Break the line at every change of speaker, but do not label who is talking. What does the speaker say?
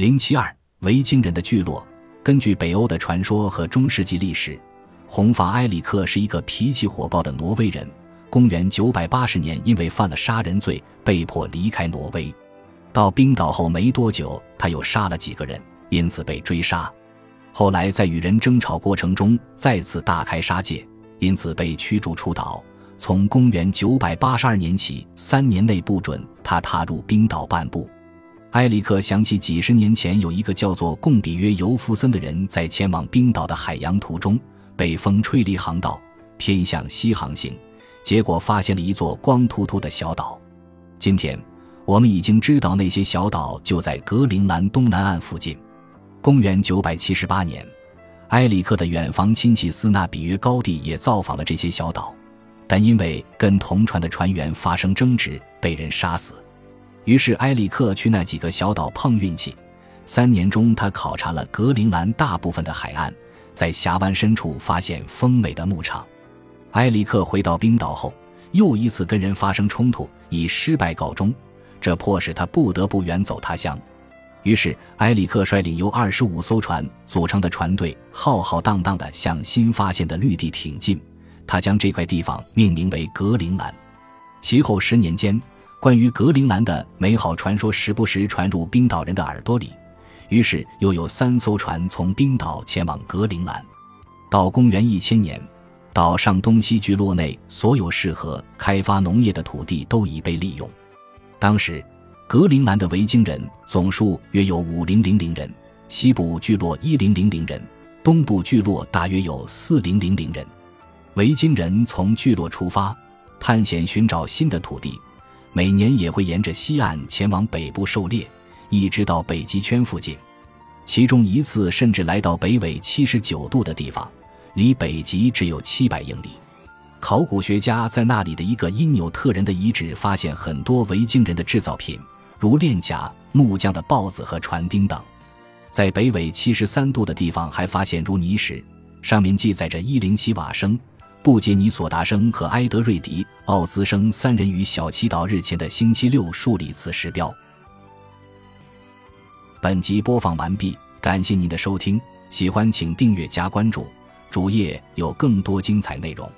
零七二维京人的聚落。根据北欧的传说和中世纪历史，红发埃里克是一个脾气火爆的挪威人。公元九百八十年，因为犯了杀人罪，被迫离开挪威。到冰岛后没多久，他又杀了几个人，因此被追杀。后来在与人争吵过程中，再次大开杀戒，因此被驱逐出岛。从公元九百八十二年起，三年内不准他踏入冰岛半步。埃里克想起几十年前有一个叫做贡比约尤夫森的人，在前往冰岛的海洋途中被风吹离航道，偏向西航行，结果发现了一座光秃秃的小岛。今天我们已经知道那些小岛就在格陵兰东南岸附近。公元九百七十八年，埃里克的远房亲戚斯纳比约高地也造访了这些小岛。但因为跟同船的船员发生争执，被人杀死。于是埃里克去那几个小岛碰运气。三年中，他考察了格陵兰大部分的海岸，在峡湾深处发现丰美的牧场。埃里克回到冰岛后，又一次跟人发生冲突，以失败告终，这迫使他不得不远走他乡。于是埃里克率领由二十五艘船组成的船队，浩浩荡荡地向新发现的绿地挺进。他将这块地方命名为格陵兰。其后十年间，关于格陵兰的美好传说时不时传入冰岛人的耳朵里，于是又有三艘船从冰岛前往格陵兰。到公元一千年，岛上东西聚落内所有适合开发农业的土地都已被利用。当时，格陵兰的维京人总数约有五零零零人，西部聚落一零零零人，东部聚落大约有四零零零人。维京人从聚落出发，探险寻找新的土地，每年也会沿着西岸前往北部狩猎，一直到北极圈附近。其中一次甚至来到北纬七十九度的地方，离北极只有七百英里。考古学家在那里的一个因纽特人的遗址发现很多维京人的制造品，如链甲、木匠的刨子和船钉等。在北纬七十三度的地方还发现如泥石，上面记载着一零七瓦生。布杰尼索达生和埃德瑞迪奥兹生三人于小祈祷日前的星期六树立此石标。本集播放完毕，感谢您的收听，喜欢请订阅加关注，主页有更多精彩内容。